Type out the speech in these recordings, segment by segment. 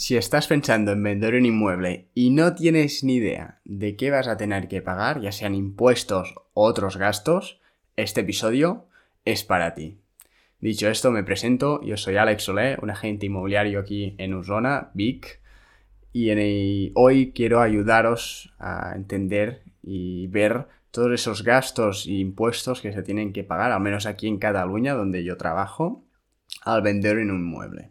Si estás pensando en vender un inmueble y no tienes ni idea de qué vas a tener que pagar, ya sean impuestos o otros gastos, este episodio es para ti. Dicho esto, me presento, yo soy Alex Solé, un agente inmobiliario aquí en Usona, Vic, y hoy quiero ayudaros a entender y ver todos esos gastos e impuestos que se tienen que pagar, al menos aquí en Cataluña, donde yo trabajo, al vender un inmueble.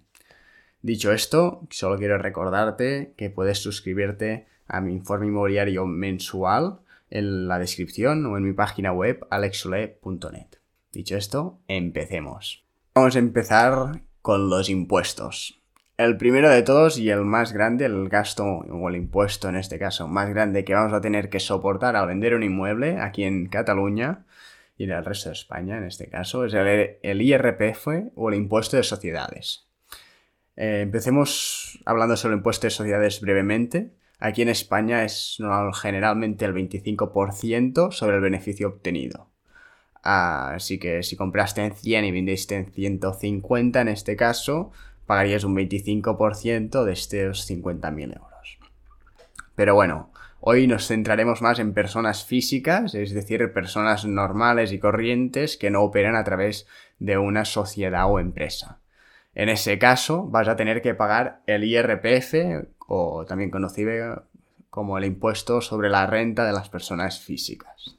Dicho esto, solo quiero recordarte que puedes suscribirte a mi informe inmobiliario mensual en la descripción o en mi página web alexule.net. Dicho esto, empecemos. Vamos a empezar con los impuestos. El primero de todos y el más grande, el gasto o el impuesto en este caso más grande que vamos a tener que soportar al vender un inmueble aquí en Cataluña y en el resto de España en este caso, es el, el IRPF o el impuesto de sociedades. Eh, empecemos hablando sobre el impuesto de sociedades brevemente. Aquí en España es generalmente el 25% sobre el beneficio obtenido. Así que si compraste en 100 y vendiste en 150 en este caso, pagarías un 25% de estos 50.000 euros. Pero bueno, hoy nos centraremos más en personas físicas, es decir, personas normales y corrientes que no operan a través de una sociedad o empresa. En ese caso, vas a tener que pagar el IRPF, o también conocido como el impuesto sobre la renta de las personas físicas.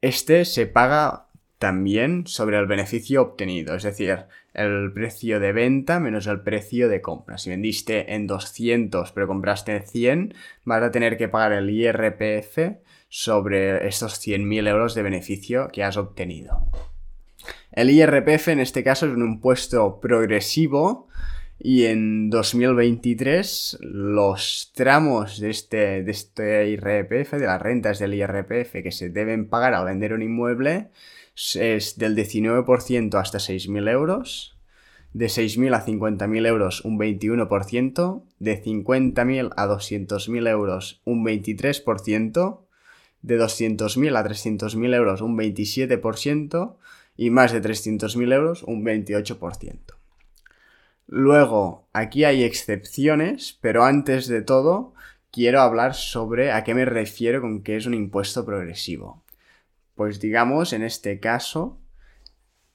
Este se paga también sobre el beneficio obtenido, es decir, el precio de venta menos el precio de compra. Si vendiste en 200 pero compraste en 100, vas a tener que pagar el IRPF sobre estos 100.000 euros de beneficio que has obtenido. El IRPF en este caso es un impuesto progresivo y en 2023 los tramos de este, este IRPF, de las rentas del IRPF que se deben pagar al vender un inmueble es del 19% hasta 6.000 euros, de 6.000 a 50.000 euros un 21%, de 50.000 a 200.000 euros un 23%, de 200.000 a 300.000 euros un 27%, y más de 300.000 euros un 28%. Luego, aquí hay excepciones, pero antes de todo, quiero hablar sobre a qué me refiero con que es un impuesto progresivo. Pues digamos, en este caso,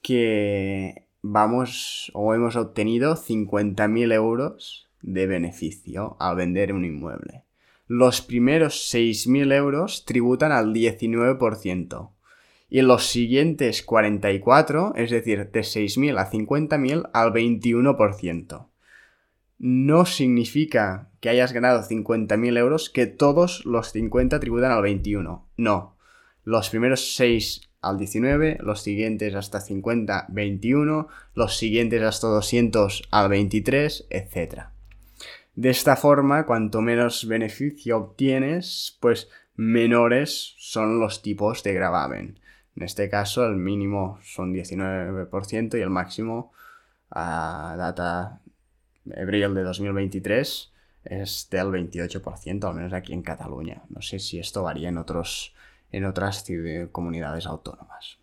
que vamos o hemos obtenido 50.000 euros de beneficio al vender un inmueble. Los primeros 6.000 euros tributan al 19% y en los siguientes 44, es decir, de 6.000 a 50.000 al 21%. No significa que hayas ganado 50.000 euros que todos los 50 tributan al 21. No. Los primeros 6 al 19, los siguientes hasta 50, 21, los siguientes hasta 200 al 23, etc. De esta forma, cuanto menos beneficio obtienes, pues menores son los tipos de gravamen. En este caso el mínimo son 19% y el máximo a data abril de 2023 es del 28%, al menos aquí en Cataluña. No sé si esto varía en, otros, en otras comunidades autónomas.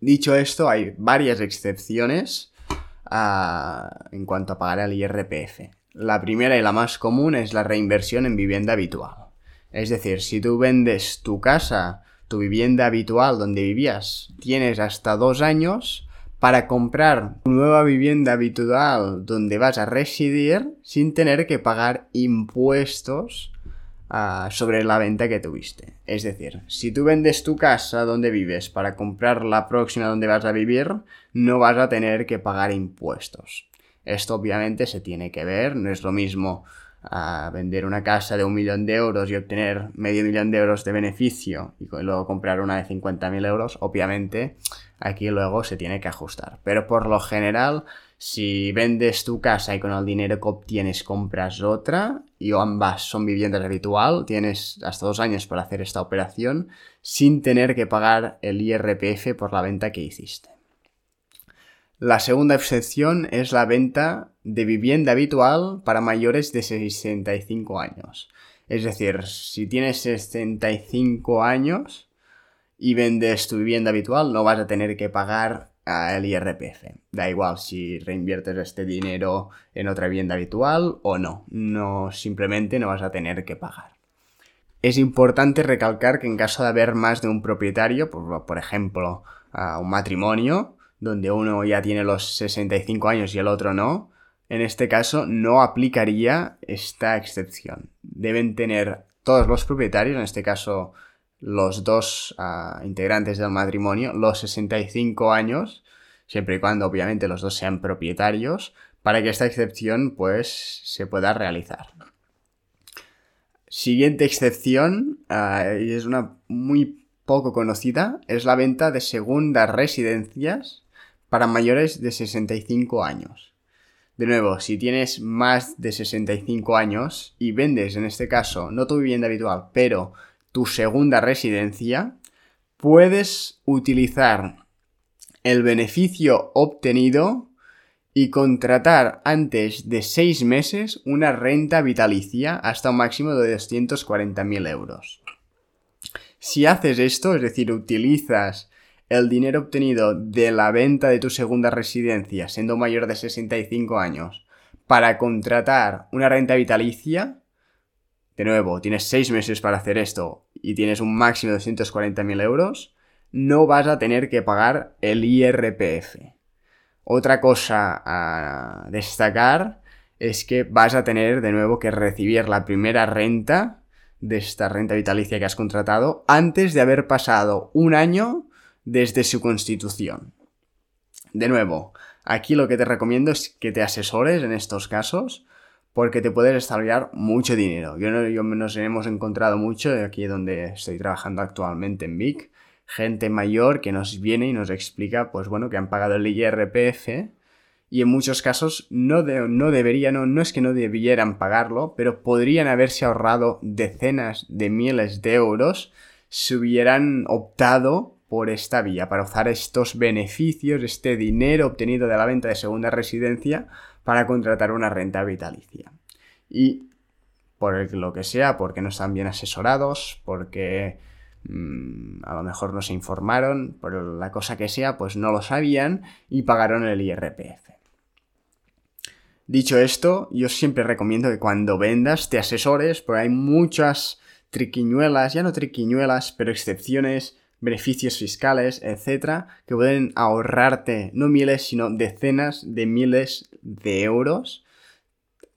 Dicho esto, hay varias excepciones en cuanto a pagar el IRPF. La primera y la más común es la reinversión en vivienda habitual. Es decir, si tú vendes tu casa tu vivienda habitual donde vivías, tienes hasta dos años para comprar tu nueva vivienda habitual donde vas a residir sin tener que pagar impuestos ah, sobre la venta que tuviste. Es decir, si tú vendes tu casa donde vives para comprar la próxima donde vas a vivir, no vas a tener que pagar impuestos. Esto obviamente se tiene que ver, no es lo mismo a vender una casa de un millón de euros y obtener medio millón de euros de beneficio y luego comprar una de 50.000 euros, obviamente aquí luego se tiene que ajustar. Pero por lo general, si vendes tu casa y con el dinero que obtienes compras otra y ambas son viviendas habitual, tienes hasta dos años para hacer esta operación sin tener que pagar el IRPF por la venta que hiciste. La segunda excepción es la venta de vivienda habitual para mayores de 65 años. Es decir, si tienes 65 años y vendes tu vivienda habitual, no vas a tener que pagar el IRPF. Da igual si reinviertes este dinero en otra vivienda habitual o no. No, simplemente no vas a tener que pagar. Es importante recalcar que en caso de haber más de un propietario, por, por ejemplo, un matrimonio, donde uno ya tiene los 65 años y el otro no, en este caso no aplicaría esta excepción. Deben tener todos los propietarios, en este caso los dos ah, integrantes del matrimonio, los 65 años, siempre y cuando obviamente los dos sean propietarios, para que esta excepción pues se pueda realizar. Siguiente excepción, ah, y es una muy poco conocida, es la venta de segundas residencias para mayores de 65 años. De nuevo, si tienes más de 65 años y vendes en este caso no tu vivienda habitual, pero tu segunda residencia, puedes utilizar el beneficio obtenido y contratar antes de 6 meses una renta vitalicia hasta un máximo de 240.000 euros. Si haces esto, es decir, utilizas el dinero obtenido de la venta de tu segunda residencia, siendo mayor de 65 años, para contratar una renta vitalicia, de nuevo, tienes 6 meses para hacer esto y tienes un máximo de 240.000 euros, no vas a tener que pagar el IRPF. Otra cosa a destacar es que vas a tener de nuevo que recibir la primera renta de esta renta vitalicia que has contratado antes de haber pasado un año desde su constitución. De nuevo, aquí lo que te recomiendo es que te asesores en estos casos porque te puedes estallar mucho dinero. Yo, no, nos hemos encontrado mucho aquí donde estoy trabajando actualmente en Vic, gente mayor que nos viene y nos explica, pues bueno, que han pagado el IRPF y en muchos casos no, no deberían, no, no es que no debieran pagarlo, pero podrían haberse ahorrado decenas de miles de euros si hubieran optado por esta vía, para usar estos beneficios, este dinero obtenido de la venta de segunda residencia para contratar una renta vitalicia. Y por lo que sea, porque no están bien asesorados, porque mm, a lo mejor no se informaron, por la cosa que sea, pues no lo sabían y pagaron el IRPF. Dicho esto, yo siempre recomiendo que cuando vendas te asesores, porque hay muchas triquiñuelas, ya no triquiñuelas, pero excepciones beneficios fiscales, etcétera, que pueden ahorrarte no miles, sino decenas de miles de euros,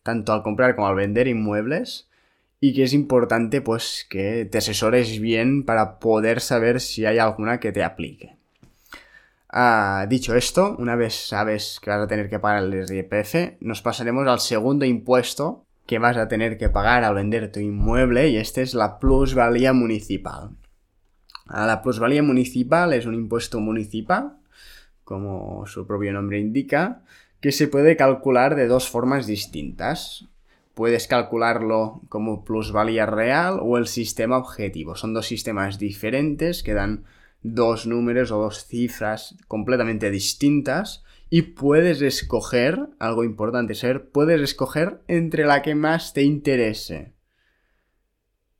tanto al comprar como al vender inmuebles, y que es importante pues que te asesores bien para poder saber si hay alguna que te aplique. Ah, dicho esto, una vez sabes que vas a tener que pagar el IRPF, nos pasaremos al segundo impuesto que vas a tener que pagar al vender tu inmueble y este es la plusvalía municipal. La plusvalía municipal es un impuesto municipal, como su propio nombre indica, que se puede calcular de dos formas distintas. Puedes calcularlo como plusvalía real o el sistema objetivo. Son dos sistemas diferentes que dan dos números o dos cifras completamente distintas y puedes escoger, algo importante ser, puedes escoger entre la que más te interese.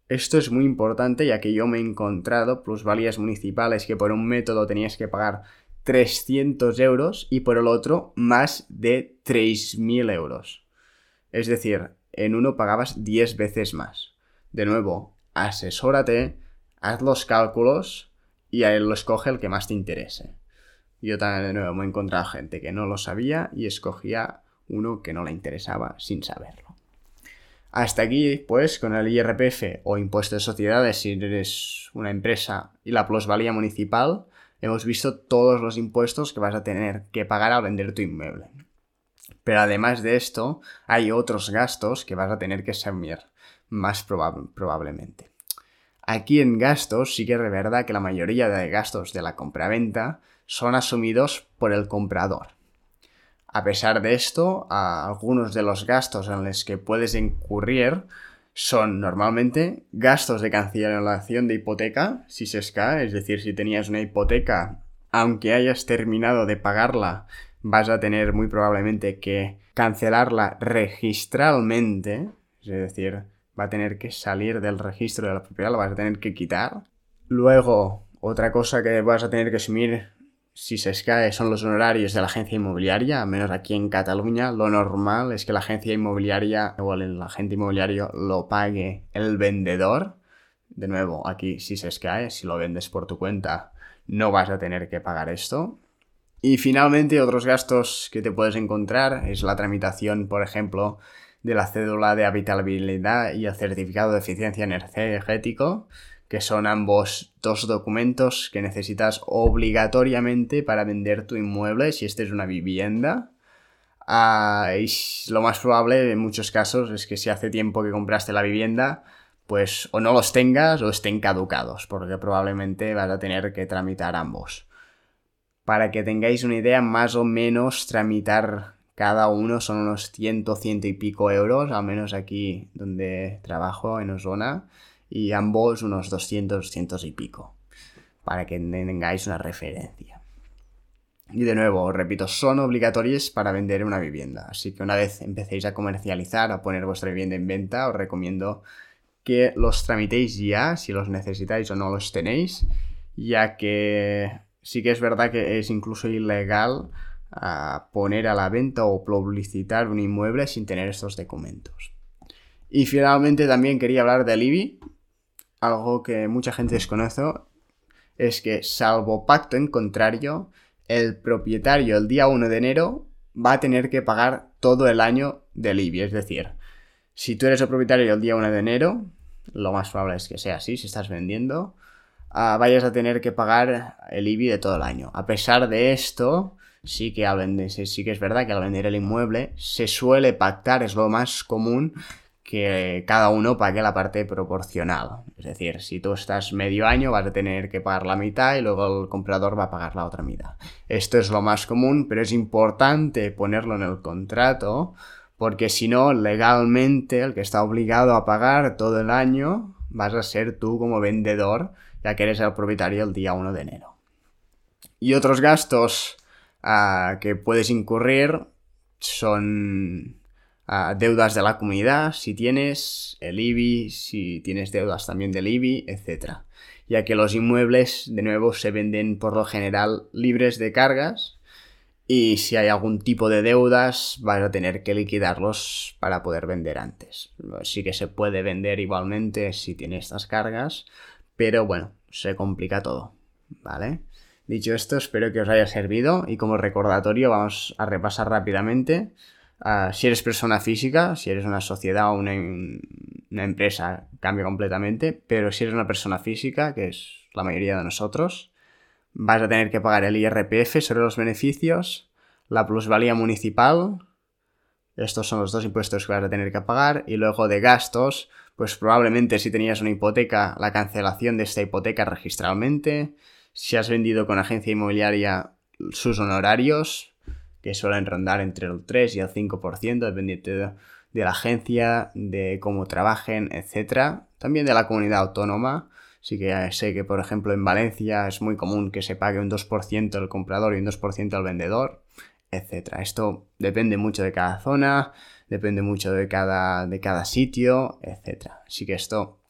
Esto es muy importante ya que yo me he encontrado plusvalías municipales que por un método tenías que pagar 300 euros y por el otro más de 3.000 euros. Es decir, en uno pagabas 10 veces más. De nuevo, asesórate, haz los cálculos y a él lo escoge el que más te interese. Yo también de nuevo me he encontrado gente que no lo sabía y escogía uno que no le interesaba sin saberlo. Hasta aquí, pues, con el IRPF o impuesto de sociedades si eres una empresa y la plusvalía municipal, hemos visto todos los impuestos que vas a tener que pagar al vender tu inmueble. Pero además de esto, hay otros gastos que vas a tener que asumir más probablemente. Aquí en gastos sí que es verdad que la mayoría de gastos de la compraventa son asumidos por el comprador. A pesar de esto, algunos de los gastos en los que puedes incurrir son normalmente gastos de cancelación de hipoteca, si se esca, es decir, si tenías una hipoteca, aunque hayas terminado de pagarla, vas a tener muy probablemente que cancelarla registralmente, es decir, va a tener que salir del registro de la propiedad, la vas a tener que quitar. Luego, otra cosa que vas a tener que asumir si se escae son los honorarios de la agencia inmobiliaria, al menos aquí en Cataluña, lo normal es que la agencia inmobiliaria o el agente inmobiliario lo pague el vendedor. De nuevo, aquí si se escae, si lo vendes por tu cuenta, no vas a tener que pagar esto. Y finalmente, otros gastos que te puedes encontrar es la tramitación, por ejemplo, de la cédula de habitabilidad y el certificado de eficiencia energético, que son ambos dos documentos que necesitas obligatoriamente para vender tu inmueble si este es una vivienda. Ah, y lo más probable en muchos casos es que si hace tiempo que compraste la vivienda, pues o no los tengas o estén caducados, porque probablemente vas a tener que tramitar ambos. Para que tengáis una idea, más o menos tramitar cada uno son unos ciento, ciento y pico euros, al menos aquí donde trabajo en Osona y ambos unos 200, 200 y pico, para que tengáis una referencia. Y de nuevo, os repito, son obligatorios para vender una vivienda, así que una vez empecéis a comercializar, a poner vuestra vivienda en venta, os recomiendo que los tramitéis ya, si los necesitáis o no los tenéis, ya que sí que es verdad que es incluso ilegal ah, poner a la venta o publicitar un inmueble sin tener estos documentos. Y finalmente también quería hablar del IBI, algo que mucha gente desconoce, es que salvo pacto en contrario, el propietario el día 1 de enero va a tener que pagar todo el año del IBI. Es decir, si tú eres el propietario el día 1 de enero, lo más probable es que sea así, si estás vendiendo, uh, vayas a tener que pagar el IBI de todo el año. A pesar de esto, sí que al vender, sí que es verdad que al vender el inmueble se suele pactar, es lo más común, que cada uno pague la parte proporcional. Es decir, si tú estás medio año vas a tener que pagar la mitad y luego el comprador va a pagar la otra mitad. Esto es lo más común, pero es importante ponerlo en el contrato porque si no, legalmente el que está obligado a pagar todo el año vas a ser tú como vendedor, ya que eres el propietario el día 1 de enero. Y otros gastos ah, que puedes incurrir son deudas de la comunidad, si tienes el IBI, si tienes deudas también del IBI, etc. Ya que los inmuebles, de nuevo, se venden por lo general libres de cargas y si hay algún tipo de deudas vas a tener que liquidarlos para poder vender antes. Sí que se puede vender igualmente si tiene estas cargas, pero bueno, se complica todo, ¿vale? Dicho esto, espero que os haya servido y como recordatorio vamos a repasar rápidamente Ah, si eres persona física, si eres una sociedad o una, empresa, cambia completamente. Pero si eres una persona física, que es la mayoría de nosotros, vas a tener que pagar el IRPF sobre los beneficios, la plusvalía municipal, estos son los dos impuestos que vas a tener que pagar. Y luego de gastos, pues probablemente si tenías una hipoteca, la cancelación de esta hipoteca registralmente. Si has vendido con agencia inmobiliaria, sus honorarios que suelen rondar entre el 3 y el 5%, dependiendo de, de la agencia, de cómo trabajen, etc. También de la comunidad autónoma. Sí que sé que, por ejemplo, en Valencia es muy común que se pague un 2% el comprador y un 2% el vendedor, etc. Esto depende mucho de cada zona, depende mucho de cada, de cada sitio, etc. Así que esto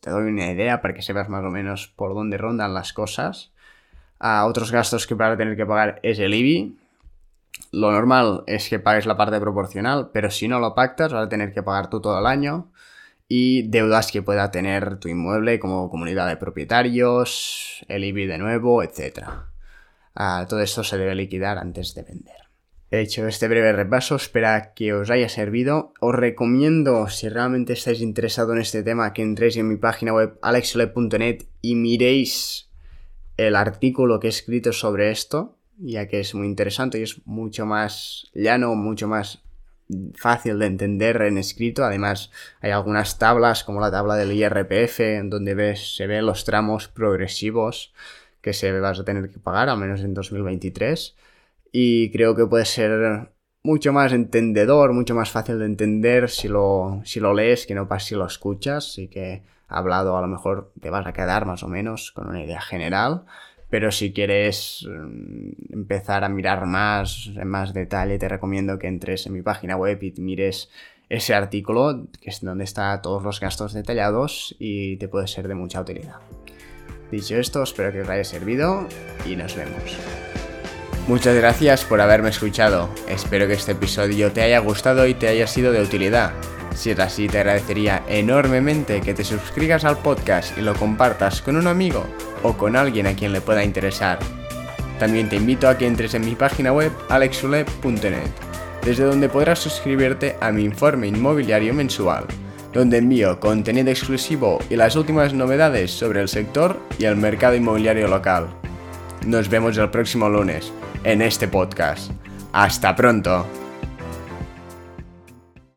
te doy una idea para que sepas más o menos por dónde rondan las cosas. a otros gastos que vas a tener que pagar es el IBI, lo normal es que pagues la parte proporcional, pero si no lo pactas vas a tener que pagar tú todo el año y deudas que pueda tener tu inmueble como comunidad de propietarios, el IBI de nuevo, etc. Ah, todo esto se debe liquidar antes de vender. He hecho este breve repaso, espero que os haya servido. Os recomiendo, si realmente estáis interesados en este tema, que entréis en mi página web alexole.net y miréis el artículo que he escrito sobre esto ya que es muy interesante y es mucho más llano, mucho más fácil de entender en escrito. Además, hay algunas tablas, como la tabla del IRPF, donde ves, se ven los tramos progresivos que se vas a tener que pagar, al menos en 2023. Y creo que puede ser mucho más entendedor, mucho más fácil de entender si lo, si lo lees que no pas si lo escuchas. Así que hablado a lo mejor te vas a quedar más o menos con una idea general. Pero si quieres mm, empezar a mirar más, en más detalle, te recomiendo que entres en mi página web y mires ese artículo, que es donde están todos los gastos detallados y te puede ser de mucha utilidad. Dicho esto, espero que os haya servido y nos vemos. Muchas gracias por haberme escuchado. Espero que este episodio te haya gustado y te haya sido de utilidad. Si es así, te agradecería enormemente que te suscribas al podcast y lo compartas con un amigo o con alguien a quien le pueda interesar. También te invito a que entres en mi página web alexule.net, desde donde podrás suscribirte a mi informe inmobiliario mensual, donde envío contenido exclusivo y las últimas novedades sobre el sector y el mercado inmobiliario local. Nos vemos el próximo lunes en este podcast. Hasta pronto.